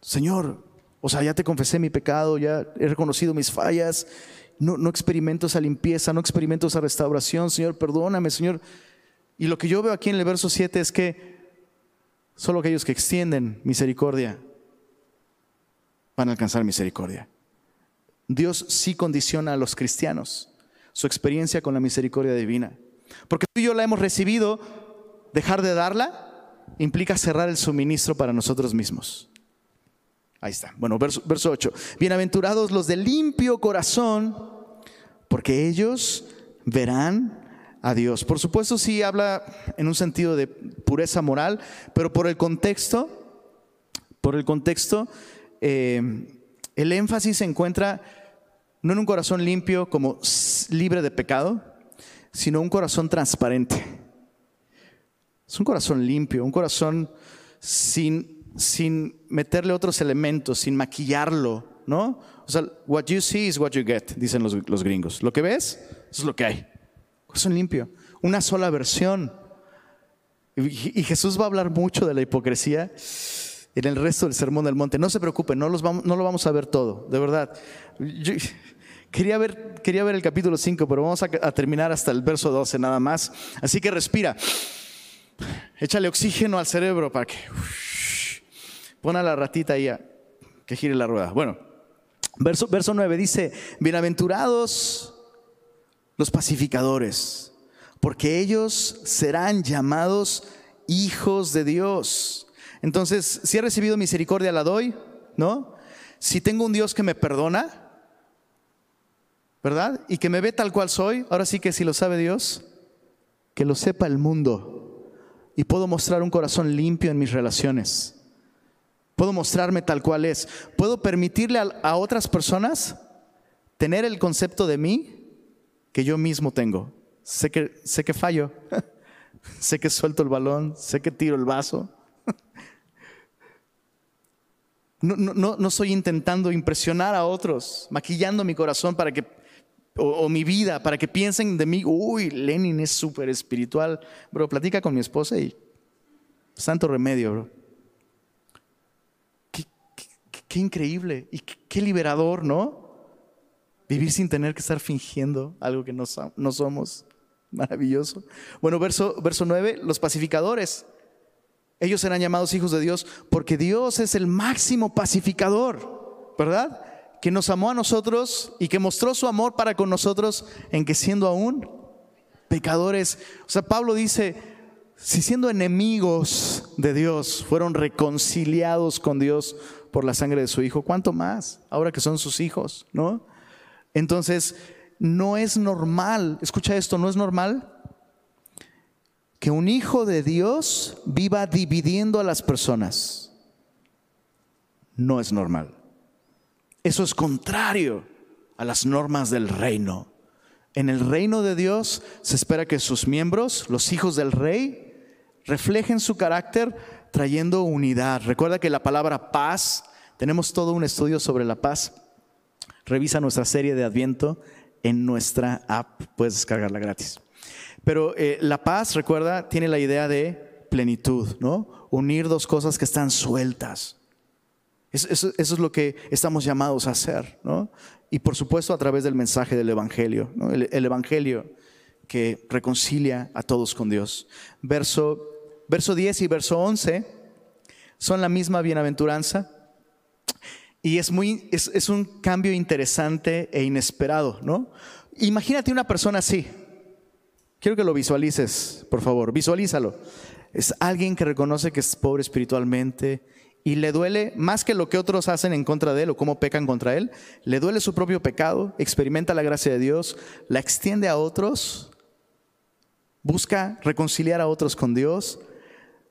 Señor, o sea, ya te confesé mi pecado, ya he reconocido mis fallas, no, no experimento esa limpieza, no experimento esa restauración, Señor, perdóname, Señor. Y lo que yo veo aquí en el verso 7 es que solo aquellos que extienden misericordia van a alcanzar misericordia. Dios sí condiciona a los cristianos su experiencia con la misericordia divina. Porque tú y yo la hemos recibido, dejar de darla implica cerrar el suministro para nosotros mismos. Ahí está. Bueno, verso, verso 8. Bienaventurados los de limpio corazón, porque ellos verán a Dios. Por supuesto, sí habla en un sentido de pureza moral, pero por el contexto, por el contexto, eh, el énfasis se encuentra no en un corazón limpio como libre de pecado, sino un corazón transparente. Es un corazón limpio, un corazón sin, sin meterle otros elementos, sin maquillarlo, ¿no? O sea, what you see is what you get, dicen los, los gringos. Lo que ves, es lo que hay. Corazón limpio, una sola versión. y Jesús va a hablar mucho de la hipocresía en el resto del Sermón del Monte. No se preocupen, no, los vamos, no lo vamos a ver todo, de verdad. quería, ver, quería ver el capítulo 5, pero vamos a, terminar hasta el verso 12 nada más. Así que respira. Échale oxígeno al cerebro para que... pon a la ratita ahí a, que gire la rueda. Bueno, verso, verso 9 dice, bienaventurados los pacificadores, porque ellos serán llamados hijos de Dios. Entonces, si he recibido misericordia, la doy, ¿no? Si tengo un Dios que me perdona, ¿verdad? Y que me ve tal cual soy, ahora sí que si lo sabe Dios, que lo sepa el mundo. Y puedo mostrar un corazón limpio en mis relaciones. Puedo mostrarme tal cual es. Puedo permitirle a, otras personas tener el concepto de mí que yo mismo tengo. Sé que, sé que fallo, sé que suelto el balón, sé que tiro el vaso. No, no, no, soy intentando impresionar a otros, maquillando mi corazón para que, o, mi vida, para que piensen de mí, uy, Lenin es súper espiritual. Bro, platica con mi esposa y santo remedio, bro. Qué, increíble y qué, liberador, ¿no? Vivir sin tener que estar fingiendo algo que no, no somos. Maravilloso. Bueno, verso, verso 9, los pacificadores. Ellos serán llamados hijos de Dios porque Dios es el máximo pacificador, ¿verdad? Que nos amó a nosotros y que mostró su amor para con nosotros en que siendo aún pecadores, o sea, Pablo dice, si siendo enemigos de Dios fueron reconciliados con Dios por la sangre de su Hijo, ¿cuánto más ahora que son sus hijos, ¿no? Entonces, no es normal, escucha esto, no es normal que un hijo de Dios viva dividiendo a las personas. No es normal. Eso es contrario a las normas del reino. En el reino de Dios se espera que sus miembros, los hijos del rey, reflejen su carácter trayendo unidad. Recuerda que la palabra paz, tenemos todo un estudio sobre la paz. Revisa nuestra serie de Adviento en nuestra app, puedes descargarla gratis. Pero eh, la paz, recuerda, tiene la idea de plenitud, ¿no? Unir dos cosas que están sueltas. Eso, es lo que estamos llamados a hacer, ¿no? Y por supuesto a través del mensaje del Evangelio, el, el, Evangelio que reconcilia a todos con Dios. Verso, verso 10 y verso 11 son la misma bienaventuranza. Y es, muy, es, es un cambio interesante e inesperado, ¿no? Imagínate una persona así, Quiero que lo visualices, por favor, visualízalo. Es alguien que reconoce que es pobre espiritualmente y le duele más que lo que otros hacen en contra de él o cómo pecan contra él. Le duele su propio pecado, experimenta la gracia de Dios, la extiende a otros, busca reconciliar a otros con Dios.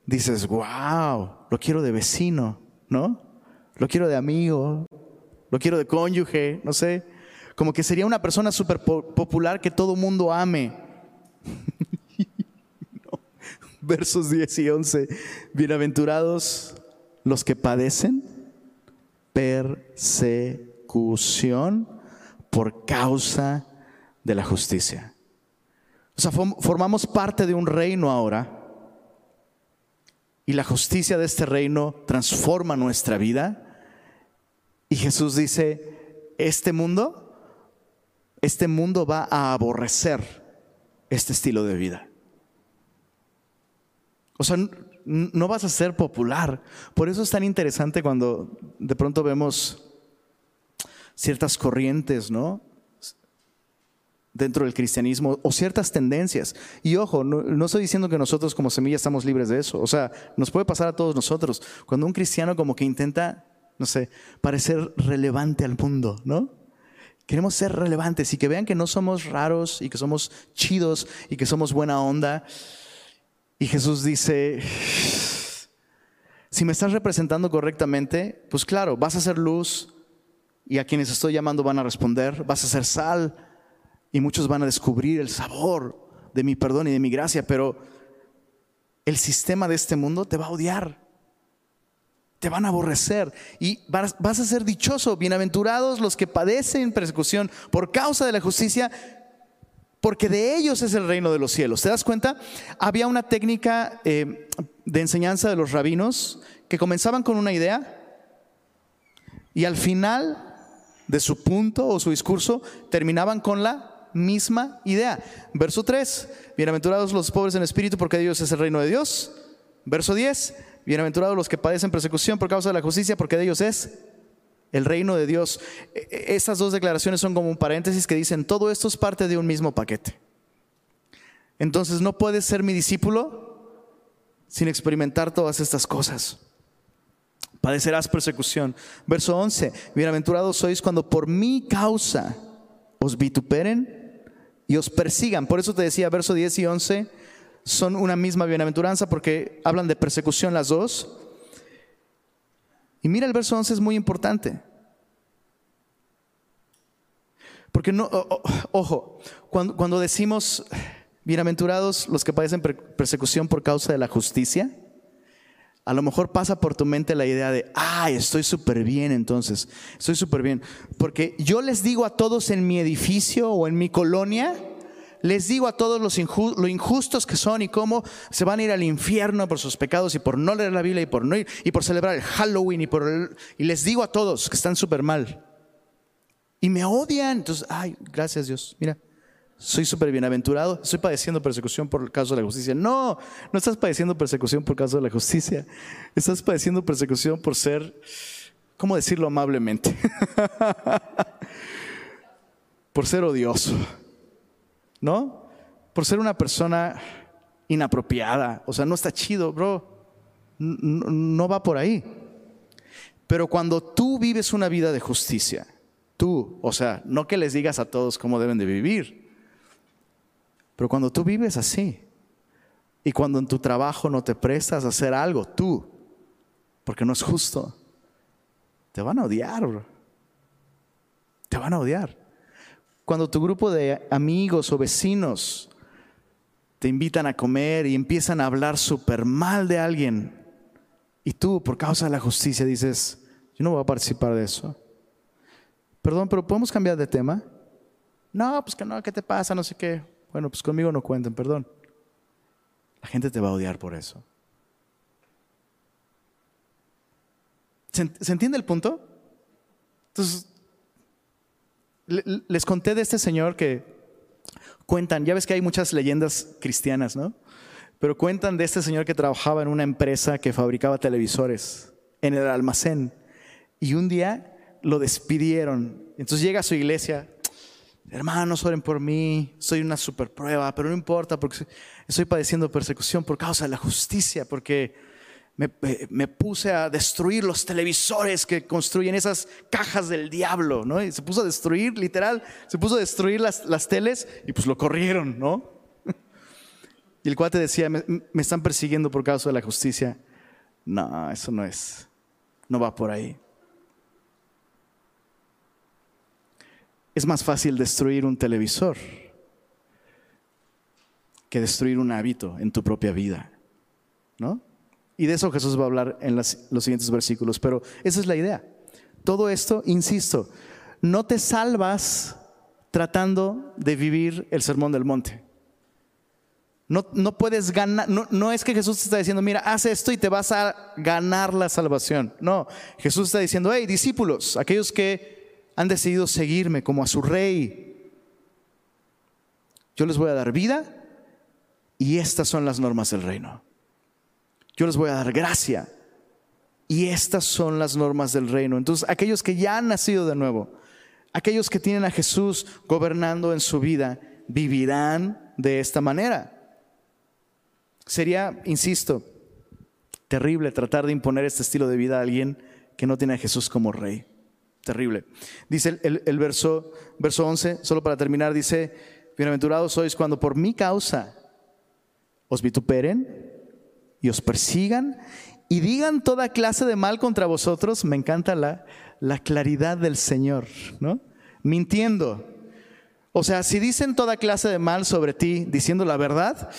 Dices, wow, lo quiero de vecino, ¿no? Lo quiero de amigo, lo quiero de cónyuge, no sé. Como que sería una persona súper popular que todo mundo ame Versos 10 y 11. Bienaventurados los que padecen persecución por causa de la justicia. O sea, formamos parte de un reino ahora y la justicia de este reino transforma nuestra vida. Y Jesús dice, este mundo, este mundo va a aborrecer este estilo de vida. O sea, no vas a ser popular. Por eso es tan interesante cuando de pronto vemos ciertas corrientes, ¿no? Dentro del cristianismo o ciertas tendencias. Y ojo, no, estoy diciendo que nosotros como semilla estamos libres de eso. O sea, nos puede pasar a todos nosotros. Cuando un cristiano como que intenta, no sé, parecer relevante al mundo, ¿no? Queremos ser relevantes y que vean que no somos raros y que somos chidos y que somos buena onda. Y Jesús dice, si me estás representando correctamente, pues claro, vas a ser luz y a quienes estoy llamando van a responder, vas a ser sal y muchos van a descubrir el sabor de mi perdón y de mi gracia, pero el sistema de este mundo te va a odiar te van a aborrecer y vas a ser dichoso, bienaventurados los que padecen persecución por causa de la justicia, porque de ellos es el reino de los cielos. ¿Te das cuenta? Había una técnica eh, de enseñanza de los rabinos que comenzaban con una idea y al final de su punto o su discurso terminaban con la misma idea. Verso 3, bienaventurados los pobres en espíritu porque ellos es el reino de Dios. Verso 10, Bienaventurados los que padecen persecución por causa de la justicia, porque de ellos es el reino de Dios. E, e, Estas dos declaraciones son como un paréntesis que dicen, todo esto es parte de un mismo paquete. Entonces no puedes ser mi discípulo sin experimentar todas estas cosas. Padecerás persecución. Verso 11, bienaventurados sois cuando por mi causa os vituperen y os persigan. Por eso te decía, verso 10 y 11 son una misma bienaventuranza porque hablan de persecución las dos. Y mira el verso 11 es muy importante. Porque no, ojo, cuando, cuando decimos bienaventurados los que padecen persecución por causa de la justicia, a lo mejor pasa por tu mente la idea de, ay, estoy súper bien entonces, estoy súper bien. Porque yo les digo a todos en mi edificio o en mi colonia, les digo a todos los lo injustos que son y cómo se van a ir al infierno por sus pecados y por no leer la Biblia y por no ir y por celebrar el Halloween y por y les digo a todos que están súper mal. Y me odian. Entonces, ay, gracias Dios. Mira, soy súper bienaventurado, estoy padeciendo persecución por causa de la justicia. No, no estás padeciendo persecución por causa de la justicia. Estás padeciendo persecución por ser, ¿cómo decirlo amablemente? por ser odioso, ¿no? Por ser una persona inapropiada. O sea, no está chido, bro. no va por ahí. Pero cuando tú vives una vida de justicia, tú, o sea, no que les digas a todos cómo deben de vivir, pero cuando tú vives así y cuando en tu trabajo no te prestas a hacer algo, tú, porque no es justo, te van a odiar. Te van a odiar. Cuando tu grupo de amigos o vecinos te invitan a comer y empiezan a hablar súper mal de alguien, y tú, por causa de la justicia, dices, yo no voy a participar de eso. Perdón, pero ¿podemos cambiar de tema? No, pues que no, ¿qué te pasa? No sé qué. Bueno, pues conmigo no cuenten, perdón. La gente te va a odiar por eso. ¿Se, entiende el punto? Entonces, les conté de este señor que cuentan, ya ves que hay muchas leyendas cristianas, ¿no? Pero cuentan de este señor que trabajaba en una empresa que fabricaba televisores en el almacén y un día lo despidieron. Entonces llega a su iglesia, hermanos, oren por mí, soy una super prueba, pero no importa porque estoy padeciendo persecución por causa de la justicia, porque me, puse a destruir los televisores que construyen esas cajas del diablo, ¿no? Y se puso a destruir, literal, se puso a destruir las, las teles y pues lo corrieron, ¿no? Y el cuate decía, me están persiguiendo por causa de la justicia. No, eso no es, no va por ahí. Es más fácil destruir un televisor que destruir un hábito en tu propia vida. ¿No? Y de eso Jesús va a hablar en los siguientes versículos, pero esa es la idea. Todo esto, insisto, no te salvas tratando de vivir el sermón del monte. No, no puedes ganar, no, no, es que Jesús te está diciendo, mira, haz esto y te vas a ganar la salvación. No, Jesús está diciendo, hey, discípulos, aquellos que han decidido seguirme como a su rey. Yo les voy a dar vida y estas son las normas del reino. Yo les voy a dar gracia y estas son las normas del reino. Entonces, aquellos que ya han nacido de nuevo, aquellos que tienen a Jesús gobernando en su vida, vivirán de esta manera. Sería, insisto, terrible tratar de imponer este estilo de vida a alguien que no tiene a Jesús como rey terrible. Dice el, verso, verso 11, solo para terminar, dice, bienaventurados sois cuando por mi causa os vituperen y os persigan y digan toda clase de mal contra vosotros. Me encanta la, la claridad del Señor, ¿no? Mintiendo. O sea, si dicen toda clase de mal sobre ti diciendo la verdad,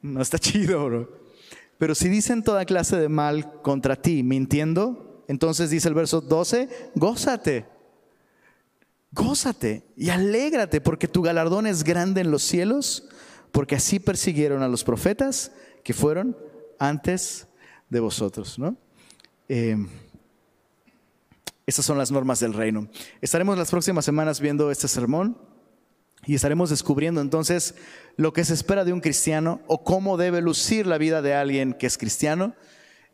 no está chido, bro. Pero si dicen toda clase de mal contra ti mintiendo, entonces dice el verso 12, gózate, gózate y alégrate porque tu galardón es grande en los cielos, porque así persiguieron a los profetas que fueron antes de vosotros. ¿no? Eh, estas son las normas del reino. Estaremos las próximas semanas viendo este sermón y estaremos descubriendo entonces lo que se espera de un cristiano o cómo debe lucir la vida de alguien que es cristiano.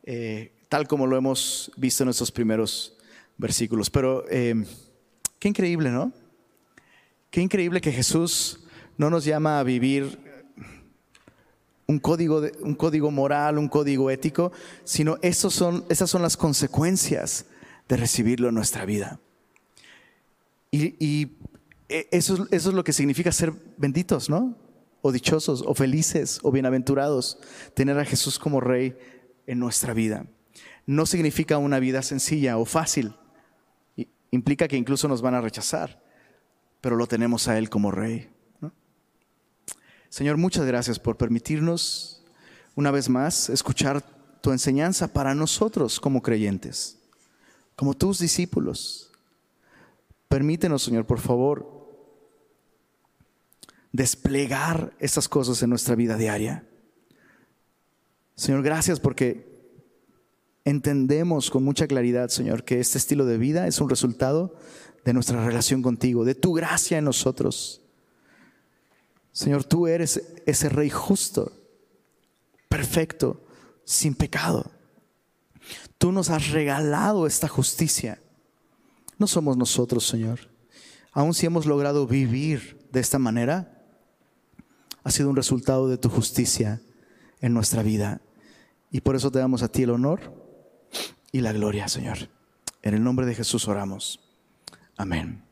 Eh, tal como lo hemos visto en estos primeros versículos. Pero eh, qué increíble, ¿no? Qué increíble que Jesús no nos llama a vivir un código, de, un código moral, un código ético, sino son, esas son las consecuencias de recibirlo en nuestra vida. Y, e, eso, eso es lo que significa ser benditos, ¿no? O dichosos, o felices, o bienaventurados, tener a Jesús como Rey en nuestra vida. No significa una vida sencilla o fácil. Implica que incluso nos van a rechazar, pero lo tenemos a Él como Rey. Señor, muchas gracias por permitirnos una vez más escuchar tu enseñanza para nosotros como creyentes, como tus discípulos. Permítenos, Señor, por favor, desplegar estas cosas en nuestra vida diaria. Señor, gracias porque entendemos con mucha claridad, Señor, que este estilo de vida es un resultado de nuestra relación contigo, de tu gracia en nosotros. Señor, tú eres ese rey justo, perfecto, sin pecado. Tú nos has regalado esta justicia. No somos nosotros, Señor. Aun si hemos logrado vivir de esta manera, ha sido un resultado de tu justicia en nuestra vida. Y por eso te damos a ti el honor y la gloria, Señor. En el nombre de Jesús oramos. Amén.